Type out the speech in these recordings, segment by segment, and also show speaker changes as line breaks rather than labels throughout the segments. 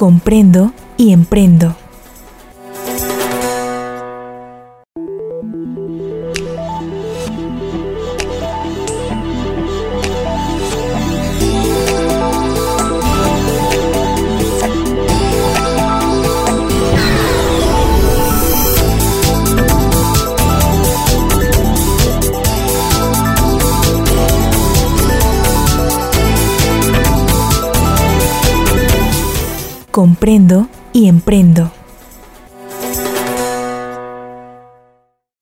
comprendo y emprendo. Comprendo y emprendo.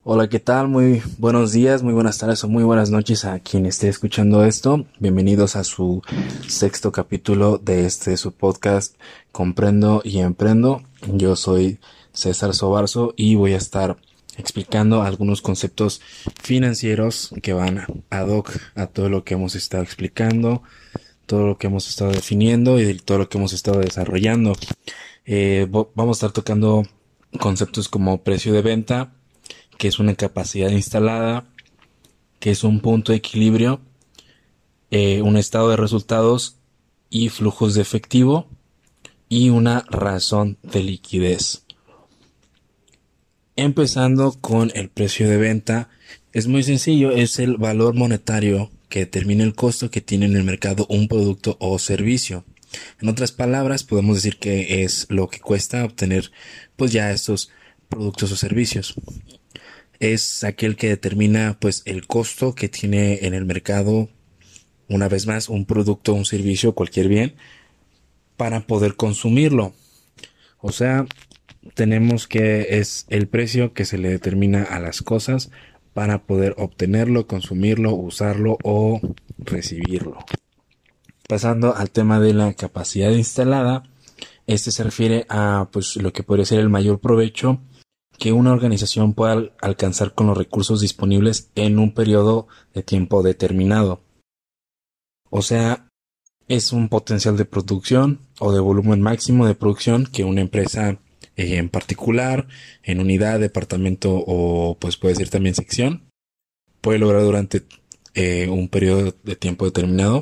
Hola, ¿qué tal? Muy buenos días, muy buenas tardes o muy buenas noches a quien esté escuchando esto. Bienvenidos a su sexto capítulo de este su podcast Comprendo y Emprendo. Yo soy César Sobarzo y voy a estar explicando algunos conceptos financieros que van ad hoc a todo lo que hemos estado explicando todo lo que hemos estado definiendo y todo lo que hemos estado desarrollando. Eh, vamos a estar tocando conceptos como precio de venta, que es una capacidad instalada, que es un punto de equilibrio, eh, un estado de resultados y flujos de efectivo y una razón de liquidez. Empezando con el precio de venta, es muy sencillo, es el valor monetario que determine el costo que tiene en el mercado un producto o servicio. En otras palabras, podemos decir que es lo que cuesta obtener pues ya estos productos o servicios. Es aquel que determina pues el costo que tiene en el mercado una vez más un producto, un servicio, cualquier bien para poder consumirlo. O sea, tenemos que es el precio que se le determina a las cosas para poder obtenerlo, consumirlo, usarlo o recibirlo. Pasando al tema de la capacidad instalada, este se refiere a pues lo que podría ser el mayor provecho que una organización pueda alcanzar con los recursos disponibles en un periodo de tiempo determinado. O sea, es un potencial de producción o de volumen máximo de producción que una empresa en particular, en unidad, departamento o pues puede ser también sección, puede lograr durante eh, un periodo de tiempo determinado,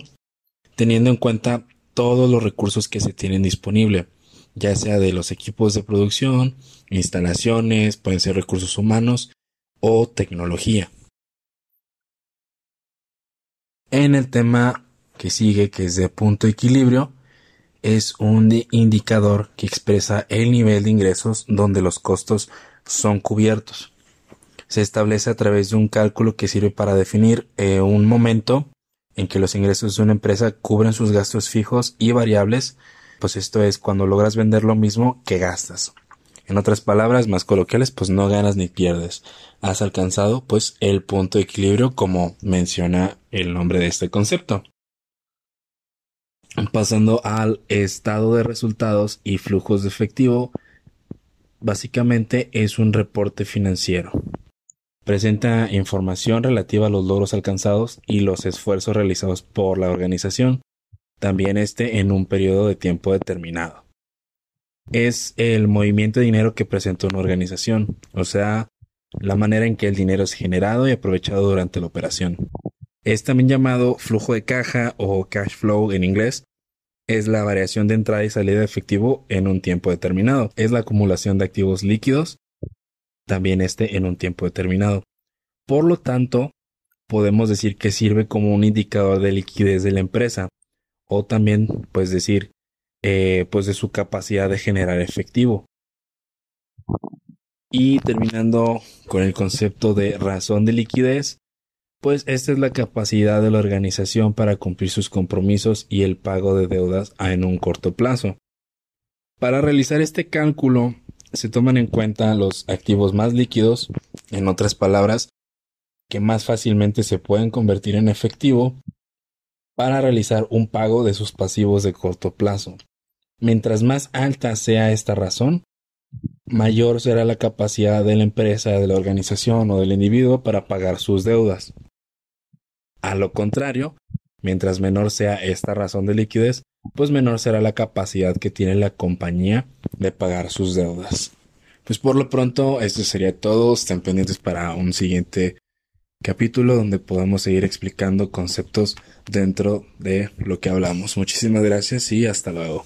teniendo en cuenta todos los recursos que se tienen disponible, ya sea de los equipos de producción, instalaciones, pueden ser recursos humanos o tecnología. En el tema que sigue, que es de punto equilibrio, es un indicador que expresa el nivel de ingresos donde los costos son cubiertos. Se establece a través de un cálculo que sirve para definir eh, un momento en que los ingresos de una empresa cubren sus gastos fijos y variables, pues esto es cuando logras vender lo mismo que gastas. En otras palabras más coloquiales, pues no ganas ni pierdes. Has alcanzado pues el punto de equilibrio como menciona el nombre de este concepto. Pasando al estado de resultados y flujos de efectivo, básicamente es un reporte financiero. Presenta información relativa a los logros alcanzados y los esfuerzos realizados por la organización, también este en un periodo de tiempo determinado. Es el movimiento de dinero que presenta una organización, o sea, la manera en que el dinero es generado y aprovechado durante la operación. Es también llamado flujo de caja o cash flow en inglés. Es la variación de entrada y salida de efectivo en un tiempo determinado. Es la acumulación de activos líquidos, también este en un tiempo determinado. Por lo tanto, podemos decir que sirve como un indicador de liquidez de la empresa o también pues decir eh, pues de su capacidad de generar efectivo. Y terminando con el concepto de razón de liquidez, pues esta es la capacidad de la organización para cumplir sus compromisos y el pago de deudas en un corto plazo. Para realizar este cálculo se toman en cuenta los activos más líquidos, en otras palabras, que más fácilmente se pueden convertir en efectivo para realizar un pago de sus pasivos de corto plazo. Mientras más alta sea esta razón, mayor será la capacidad de la empresa, de la organización o del individuo para pagar sus deudas. A lo contrario, mientras menor sea esta razón de liquidez, pues menor será la capacidad que tiene la compañía de pagar sus deudas. Pues por lo pronto, esto sería todo. Estén pendientes para un siguiente capítulo donde podamos seguir explicando conceptos dentro de lo que hablamos. Muchísimas gracias y hasta luego.